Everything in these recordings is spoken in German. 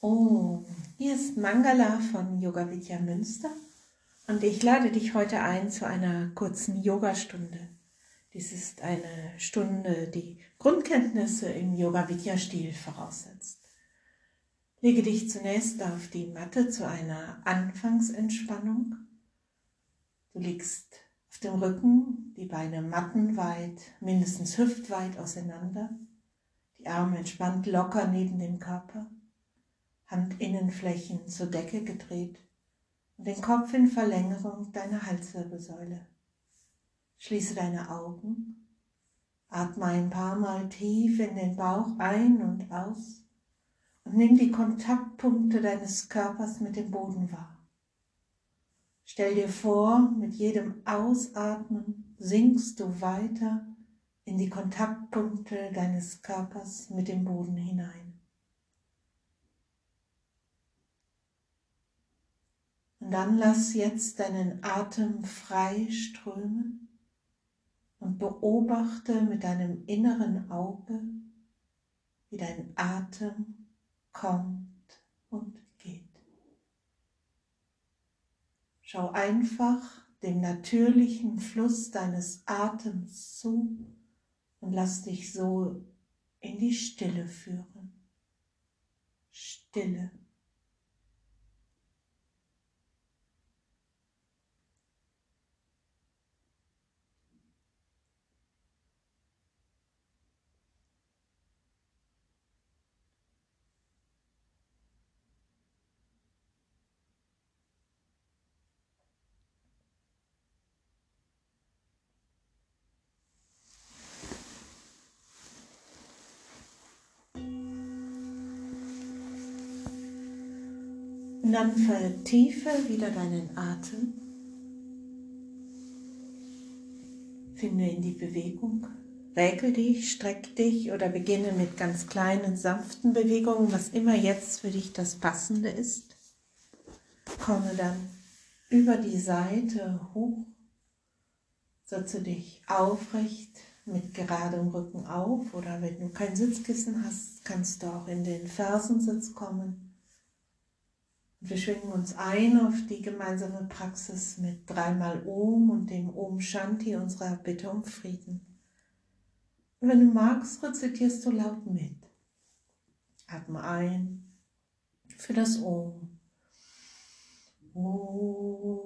Oh, hier ist Mangala von Yoga Vidya Münster und ich lade dich heute ein zu einer kurzen Yogastunde. Dies ist eine Stunde, die Grundkenntnisse im Yoga Vidya Stil voraussetzt. Lege dich zunächst auf die Matte zu einer Anfangsentspannung. Du liegst auf dem Rücken, die Beine mattenweit, mindestens hüftweit auseinander, die Arme entspannt locker neben dem Körper. Handinnenflächen zur Decke gedreht und den Kopf in Verlängerung deiner Halswirbelsäule. Schließe deine Augen, atme ein paar Mal tief in den Bauch ein und aus und nimm die Kontaktpunkte deines Körpers mit dem Boden wahr. Stell dir vor, mit jedem Ausatmen sinkst du weiter in die Kontaktpunkte deines Körpers mit dem Boden hinein. Und dann lass jetzt deinen Atem frei strömen und beobachte mit deinem inneren Auge, wie dein Atem kommt und geht. Schau einfach dem natürlichen Fluss deines Atems zu und lass dich so in die Stille führen. Stille. Dann vertiefe wieder deinen Atem. Finde in die Bewegung. Räkel dich, streck dich oder beginne mit ganz kleinen, sanften Bewegungen, was immer jetzt für dich das Passende ist. Komme dann über die Seite hoch. Setze dich aufrecht mit geradem Rücken auf oder wenn du kein Sitzkissen hast, kannst du auch in den Fersensitz kommen. Wir schwingen uns ein auf die gemeinsame Praxis mit dreimal Om und dem Om Shanti unserer Bitte um Frieden. Und wenn du magst, rezitierst du laut mit. Atme ein für das Om. Om.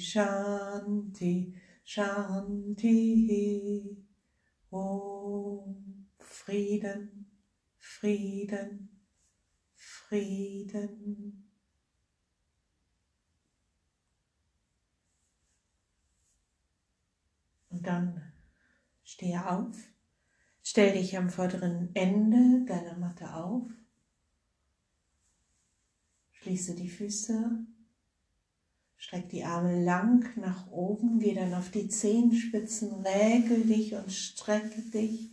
Shanti, Shanti. Om Frieden, Frieden, Frieden. Und dann stehe auf, stell dich am vorderen Ende deiner Matte auf, schließe die Füße Streck die Arme lang nach oben, geh dann auf die Zehenspitzen, räkel dich und strecke dich.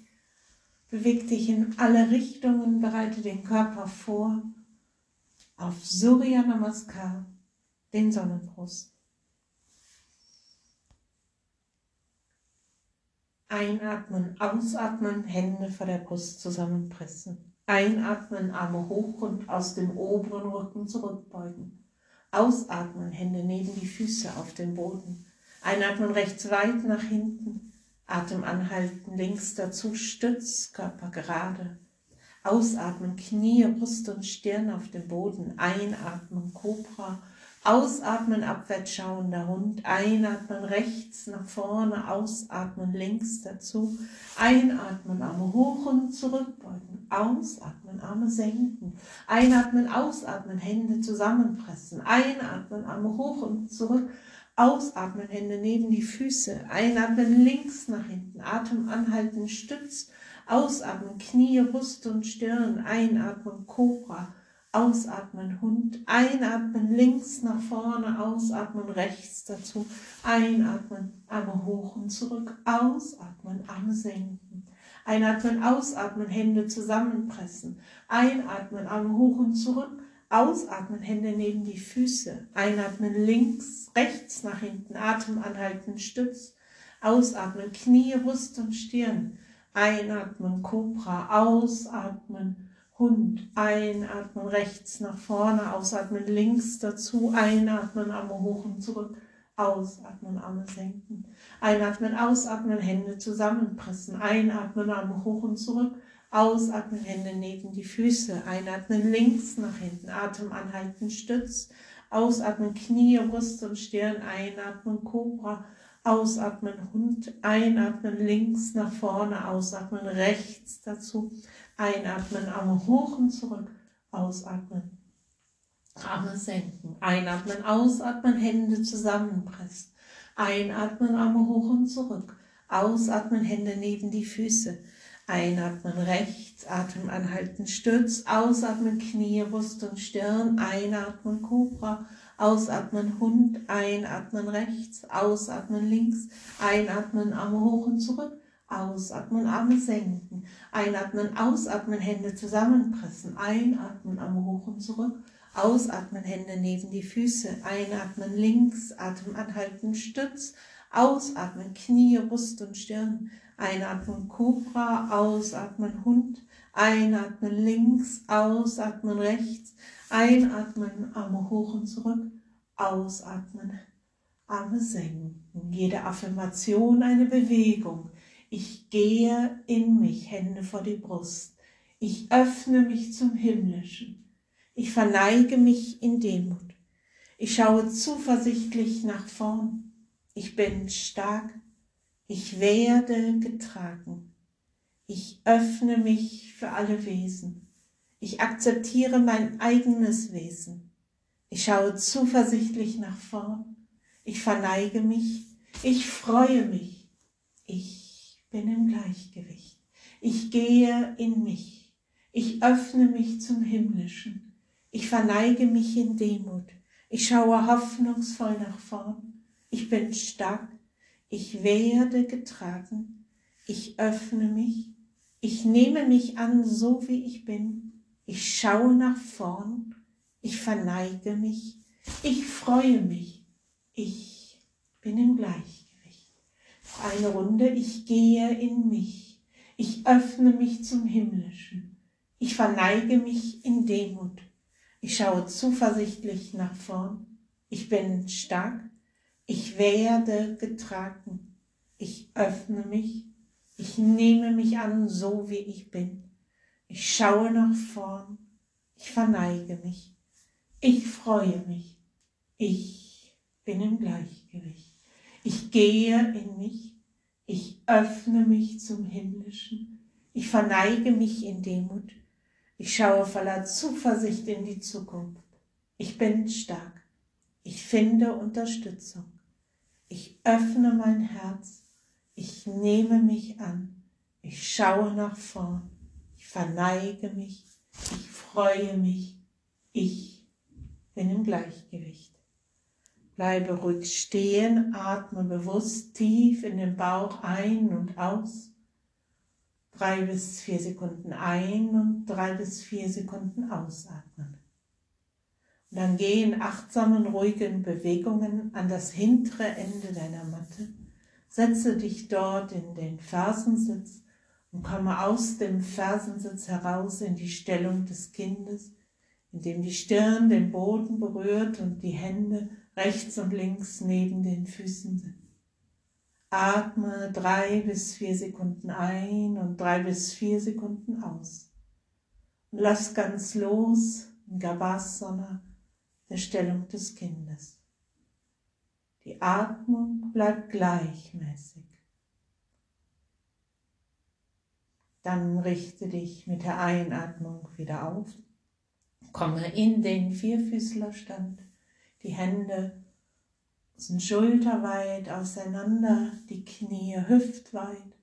Beweg dich in alle Richtungen, bereite den Körper vor auf Surya Namaskar, den Sonnenbrust. Einatmen, ausatmen, Hände vor der Brust zusammenpressen. Einatmen, Arme hoch und aus dem oberen Rücken zurückbeugen. Ausatmen, Hände neben die Füße auf den Boden. Einatmen rechts weit nach hinten. Atem anhalten, links dazu, Stütz, Körper gerade. Ausatmen, Knie, Brust und Stirn auf dem Boden. Einatmen, Cobra. Ausatmen, abwärts schauender Hund. Einatmen, rechts nach vorne. Ausatmen, links dazu. Einatmen, Arme hoch und zurückbeugen. Ausatmen, Arme senken. Einatmen, ausatmen, Hände zusammenpressen. Einatmen, Arme hoch und zurück. Ausatmen, Hände neben die Füße. Einatmen, links nach hinten. Atem anhalten, Stütz. Ausatmen, Knie, Brust und Stirn. Einatmen, Cobra. Ausatmen, Hund. Einatmen, links nach vorne. Ausatmen, rechts dazu. Einatmen, Arme hoch und zurück. Ausatmen, Arme senken. Einatmen, ausatmen, Hände zusammenpressen. Einatmen, Arme hoch und zurück. Ausatmen, Hände neben die Füße. Einatmen links, rechts nach hinten, Atem anhalten, Stütz. Ausatmen, Knie, Brust und Stirn. Einatmen, Cobra, ausatmen, Hund. Einatmen, rechts nach vorne, ausatmen, links dazu. Einatmen, Arme hoch und zurück. Ausatmen, Arme senken. Einatmen, ausatmen, Hände zusammenpressen. Einatmen, Arme hoch und zurück. Ausatmen, Hände neben die Füße. Einatmen, links nach hinten. Atem anhalten, Stütz. Ausatmen, Knie, Brust und Stirn. Einatmen, Cobra. Ausatmen, Hund. Einatmen, links nach vorne. Ausatmen, rechts dazu. Einatmen, Arme hoch und zurück. Ausatmen, Arme senken. Einatmen, ausatmen, Hände zusammenpressen. Einatmen, Arme hoch und zurück. Ausatmen, Hände neben die Füße. Einatmen rechts, Atem anhalten, Stütz, ausatmen, Knie, Brust und Stirn, einatmen, Cobra, ausatmen, Hund, einatmen rechts, ausatmen links, einatmen, Arme hoch und zurück, ausatmen, Arme senken, einatmen, ausatmen, Hände zusammenpressen, einatmen, Arme hoch und zurück, Ausatmen, Hände neben die Füße. Einatmen links, Atem anhalten, Stütz. Ausatmen, Knie, Brust und Stirn. Einatmen, Cobra. Ausatmen, Hund. Einatmen links, ausatmen rechts. Einatmen, Arme hoch und zurück. Ausatmen, Arme senken. Jede Affirmation eine Bewegung. Ich gehe in mich, Hände vor die Brust. Ich öffne mich zum Himmlischen. Ich verneige mich in Demut. Ich schaue zuversichtlich nach vorn. Ich bin stark. Ich werde getragen. Ich öffne mich für alle Wesen. Ich akzeptiere mein eigenes Wesen. Ich schaue zuversichtlich nach vorn. Ich verneige mich. Ich freue mich. Ich bin im Gleichgewicht. Ich gehe in mich. Ich öffne mich zum Himmlischen. Ich verneige mich in Demut. Ich schaue hoffnungsvoll nach vorn. Ich bin stark. Ich werde getragen. Ich öffne mich. Ich nehme mich an, so wie ich bin. Ich schaue nach vorn. Ich verneige mich. Ich freue mich. Ich bin im Gleichgewicht. Eine Runde. Ich gehe in mich. Ich öffne mich zum Himmlischen. Ich verneige mich in Demut. Ich schaue zuversichtlich nach vorn. Ich bin stark. Ich werde getragen. Ich öffne mich. Ich nehme mich an, so wie ich bin. Ich schaue nach vorn. Ich verneige mich. Ich freue mich. Ich bin im Gleichgewicht. Ich gehe in mich. Ich öffne mich zum Himmlischen. Ich verneige mich in Demut. Ich schaue voller Zuversicht in die Zukunft. Ich bin stark. Ich finde Unterstützung. Ich öffne mein Herz. Ich nehme mich an. Ich schaue nach vorn. Ich verneige mich. Ich freue mich. Ich bin im Gleichgewicht. Bleibe ruhig stehen, atme bewusst tief in den Bauch ein und aus drei bis vier Sekunden ein und drei bis vier Sekunden ausatmen. Und dann geh in achtsamen, ruhigen Bewegungen an das hintere Ende deiner Matte. Setze dich dort in den Fersensitz und komme aus dem Fersensitz heraus in die Stellung des Kindes, indem die Stirn den Boden berührt und die Hände rechts und links neben den Füßen sind. Atme drei bis vier Sekunden ein und drei bis vier Sekunden aus. Und lass ganz los in Gavasana, der Stellung des Kindes. Die Atmung bleibt gleichmäßig. Dann richte dich mit der Einatmung wieder auf. Komme in den Vierfüßlerstand, die Hände sind schulterweit auseinander, die Knie hüftweit.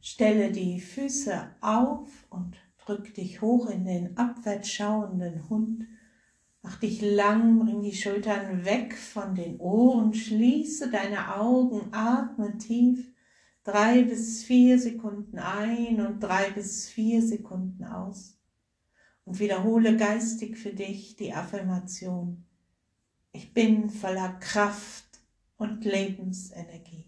Stelle die Füße auf und drück dich hoch in den abwärts schauenden Hund. Mach dich lang, bring die Schultern weg von den Ohren, schließe deine Augen, atme tief. Drei bis vier Sekunden ein und drei bis vier Sekunden aus. und wiederhole geistig für dich die Affirmation. Ich bin voller Kraft und Lebensenergie.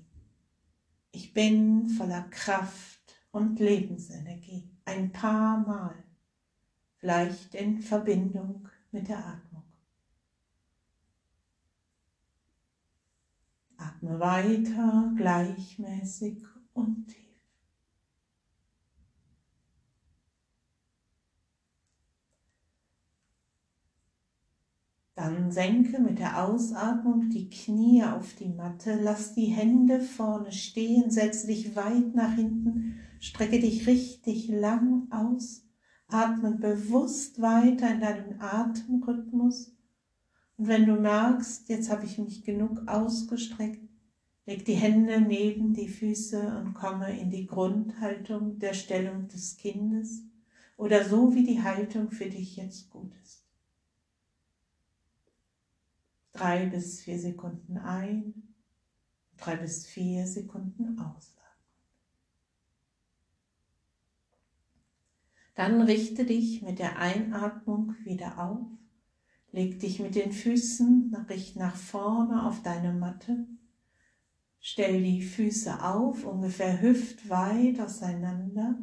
Ich bin voller Kraft und Lebensenergie. Ein paar Mal. Vielleicht in Verbindung mit der Atmung. Atme weiter, gleichmäßig und tief. Dann senke mit der Ausatmung die Knie auf die Matte, lass die Hände vorne stehen, setze dich weit nach hinten, strecke dich richtig lang aus, atme bewusst weiter in deinem Atemrhythmus. Und wenn du merkst, jetzt habe ich mich genug ausgestreckt, leg die Hände neben die Füße und komme in die Grundhaltung der Stellung des Kindes oder so, wie die Haltung für dich jetzt gut ist drei bis vier Sekunden ein, drei bis vier Sekunden ausatmen. Dann richte dich mit der Einatmung wieder auf, leg dich mit den Füßen nach, nach vorne auf deine Matte, stell die Füße auf, ungefähr hüftweit auseinander,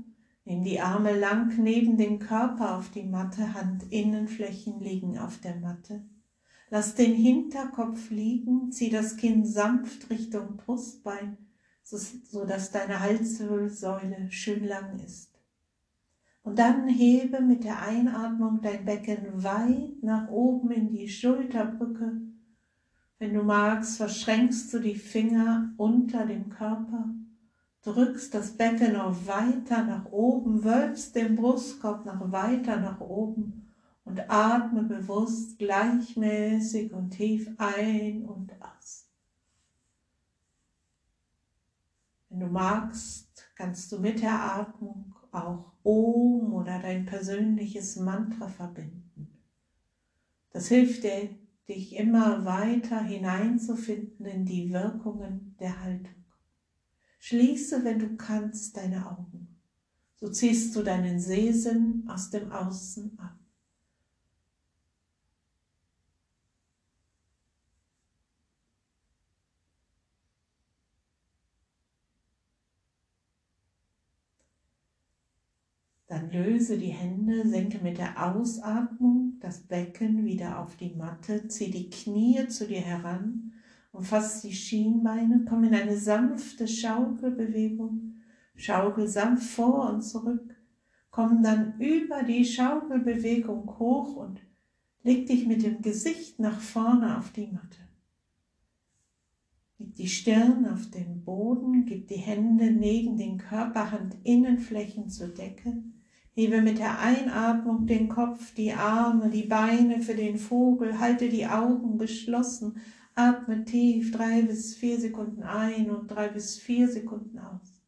nimm die Arme lang neben den Körper auf die Matte, Handinnenflächen liegen auf der Matte. Lass den Hinterkopf liegen, zieh das Kinn sanft Richtung Brustbein, so dass deine Halswirbelsäule schön lang ist. Und dann hebe mit der Einatmung dein Becken weit nach oben in die Schulterbrücke. Wenn du magst, verschränkst du die Finger unter dem Körper, drückst das Becken noch weiter nach oben, wölbst den Brustkorb noch weiter nach oben und atme bewusst gleichmäßig und tief ein und aus. Wenn du magst, kannst du mit der Atmung auch Om oder dein persönliches Mantra verbinden. Das hilft dir, dich immer weiter hineinzufinden in die Wirkungen der Haltung. Schließe, wenn du kannst, deine Augen. So ziehst du deinen Sehsinn aus dem Außen ab. Dann löse die Hände, senke mit der Ausatmung das Becken wieder auf die Matte, zieh die Knie zu dir heran, umfass die Schienbeine, komm in eine sanfte Schaukelbewegung, schaukel sanft vor und zurück, komm dann über die Schaukelbewegung hoch und leg dich mit dem Gesicht nach vorne auf die Matte. Leg die Stirn auf den Boden, gib die Hände neben den Körperhandinnenflächen zur Decke, Hebe mit der Einatmung den Kopf, die Arme, die Beine für den Vogel, halte die Augen geschlossen, atme tief drei bis vier Sekunden ein und drei bis vier Sekunden aus.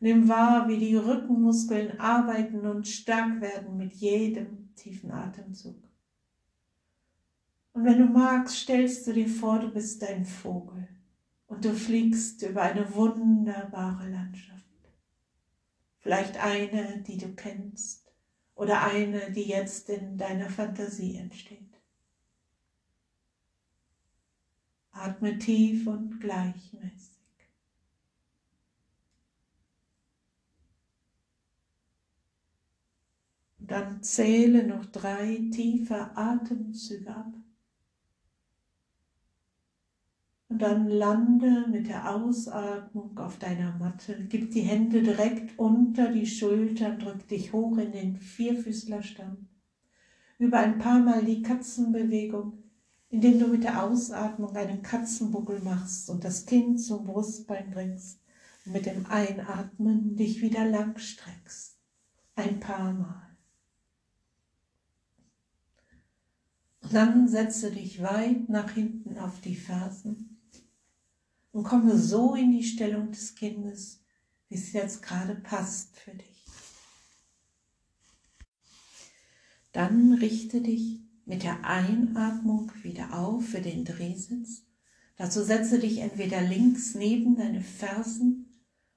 Nimm wahr, wie die Rückenmuskeln arbeiten und stark werden mit jedem tiefen Atemzug. Und wenn du magst, stellst du dir vor, du bist ein Vogel und du fliegst über eine wunderbare Landschaft. Vielleicht eine, die du kennst oder eine, die jetzt in deiner Fantasie entsteht. Atme tief und gleichmäßig. dann zähle noch drei tiefe Atemzüge ab. Und dann lande mit der Ausatmung auf deiner Matte. Gib die Hände direkt unter die Schultern, drück dich hoch in den Vierfüßlerstand. Über ein paar Mal die Katzenbewegung, indem du mit der Ausatmung einen Katzenbuckel machst und das Kinn zum Brustbein bringst und mit dem Einatmen dich wieder lang streckst. Ein paar Mal. Und dann setze dich weit nach hinten auf die Fersen und komme so in die Stellung des Kindes, wie es jetzt gerade passt für dich. Dann richte dich mit der Einatmung wieder auf für den Drehsitz. Dazu setze dich entweder links neben deine Fersen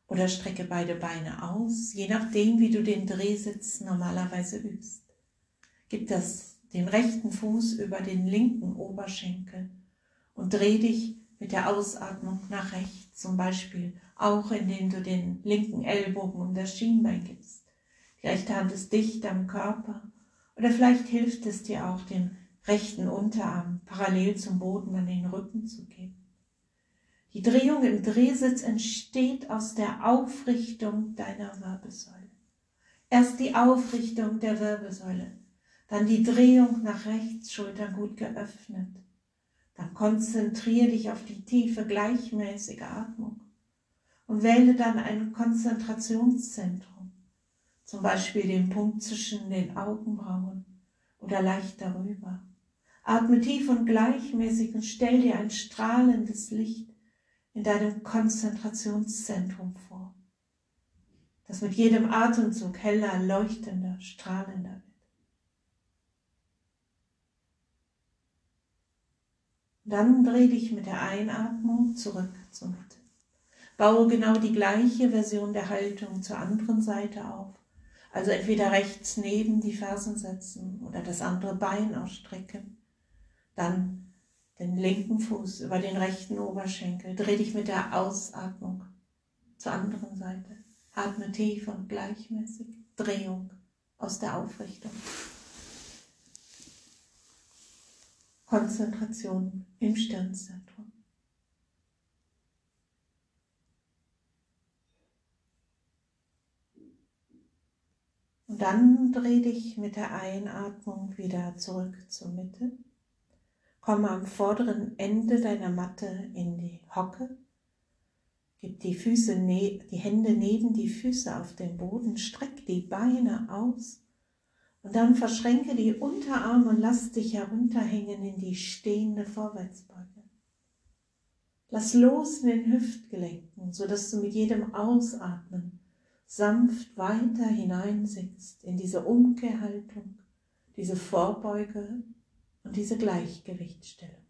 oder strecke beide Beine aus, je nachdem, wie du den Drehsitz normalerweise übst. Gib das, den rechten Fuß über den linken Oberschenkel und dreh dich mit der Ausatmung nach rechts, zum Beispiel auch indem du den linken Ellbogen um das Schienbein gibst. Die rechte Hand ist dicht am Körper oder vielleicht hilft es dir auch, den rechten Unterarm parallel zum Boden an den Rücken zu geben. Die Drehung im Drehsitz entsteht aus der Aufrichtung deiner Wirbelsäule. Erst die Aufrichtung der Wirbelsäule, dann die Drehung nach rechts, Schultern gut geöffnet. Dann konzentriere dich auf die tiefe, gleichmäßige Atmung und wähle dann ein Konzentrationszentrum, zum Beispiel den Punkt zwischen den Augenbrauen oder leicht darüber. Atme tief und gleichmäßig und stell dir ein strahlendes Licht in deinem Konzentrationszentrum vor, das mit jedem Atemzug heller, leuchtender, strahlender Dann dreh dich mit der Einatmung zurück zur Mitte. Baue genau die gleiche Version der Haltung zur anderen Seite auf. Also entweder rechts neben die Fersen setzen oder das andere Bein ausstrecken. Dann den linken Fuß über den rechten Oberschenkel. Dreh dich mit der Ausatmung zur anderen Seite. Atme tief und gleichmäßig. Drehung aus der Aufrichtung. Konzentration im Stirnzentrum. Und dann dreh dich mit der Einatmung wieder zurück zur Mitte. Komm am vorderen Ende deiner Matte in die Hocke. Gib die, Füße, die Hände neben die Füße auf den Boden. Streck die Beine aus. Und dann verschränke die Unterarme und lass dich herunterhängen in die stehende Vorwärtsbeuge. Lass los in den Hüftgelenken, sodass du mit jedem Ausatmen sanft weiter hineinsinkst in diese Umkehrhaltung, diese Vorbeuge und diese Gleichgewichtsstellung.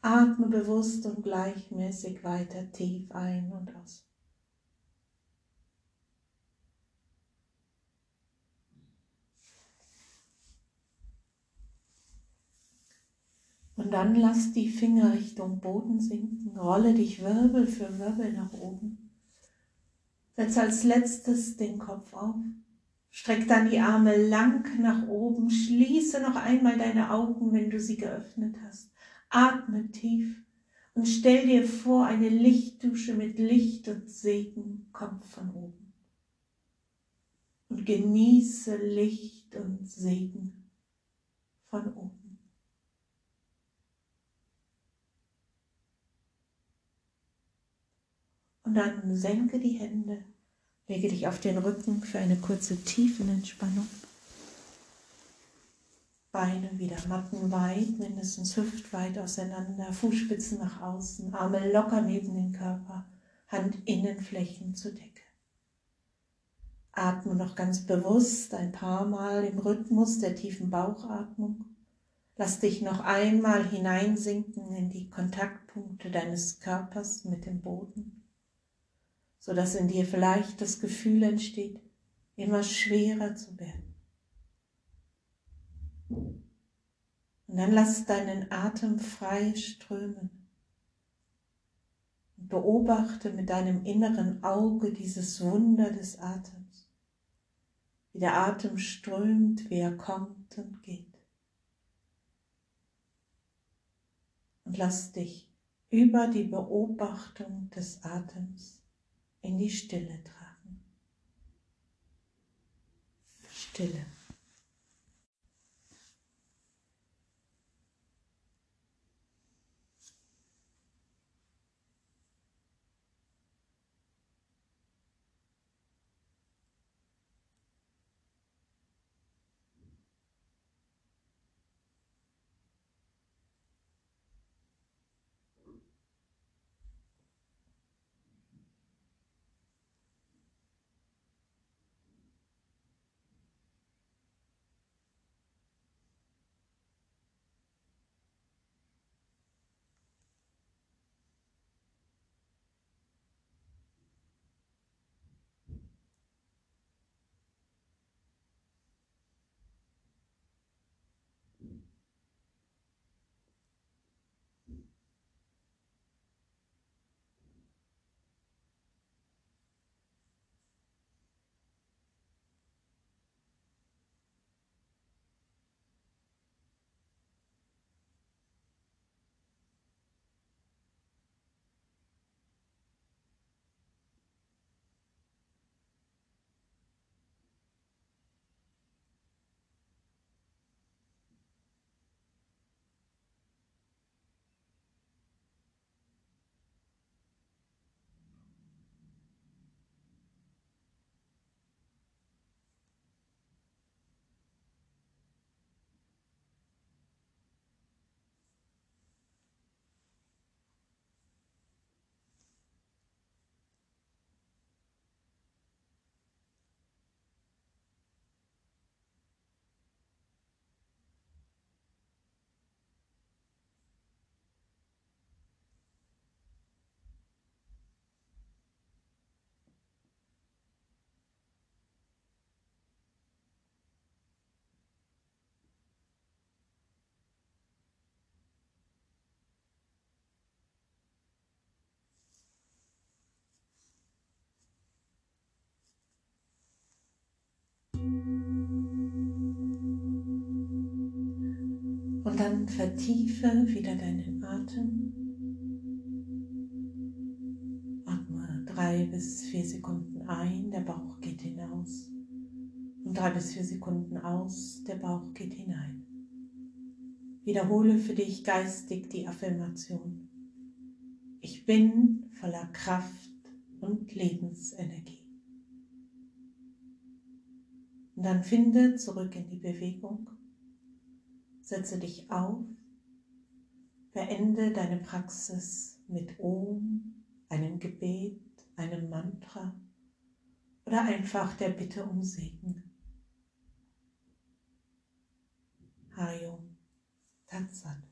Atme bewusst und gleichmäßig weiter tief ein und aus. Und dann lass die Finger Richtung Boden sinken, rolle dich Wirbel für Wirbel nach oben. Setz als letztes den Kopf auf. Streck dann die Arme lang nach oben. Schließe noch einmal deine Augen, wenn du sie geöffnet hast. Atme tief und stell dir vor, eine Lichtdusche mit Licht und Segen kommt von oben. Und genieße Licht und Segen von oben. Und dann senke die Hände, lege dich auf den Rücken für eine kurze Tiefenentspannung. Beine wieder mattenweit, mindestens hüftweit auseinander, Fußspitzen nach außen, Arme locker neben den Körper, Handinnenflächen zur Decke. Atme noch ganz bewusst ein paar Mal im Rhythmus der tiefen Bauchatmung. Lass dich noch einmal hineinsinken in die Kontaktpunkte deines Körpers mit dem Boden sodass in dir vielleicht das Gefühl entsteht, immer schwerer zu werden. Und dann lass deinen Atem frei strömen. Und beobachte mit deinem inneren Auge dieses Wunder des Atems, wie der Atem strömt, wie er kommt und geht. Und lass dich über die Beobachtung des Atems in die Stille tragen. Stille. Und dann vertiefe wieder deinen Atem. Atme drei bis vier Sekunden ein, der Bauch geht hinaus. Und drei bis vier Sekunden aus, der Bauch geht hinein. Wiederhole für dich geistig die Affirmation. Ich bin voller Kraft und Lebensenergie. Und dann finde zurück in die Bewegung, setze dich auf, beende deine Praxis mit Om, einem Gebet, einem Mantra oder einfach der Bitte um Segen. Hayom Tatsat.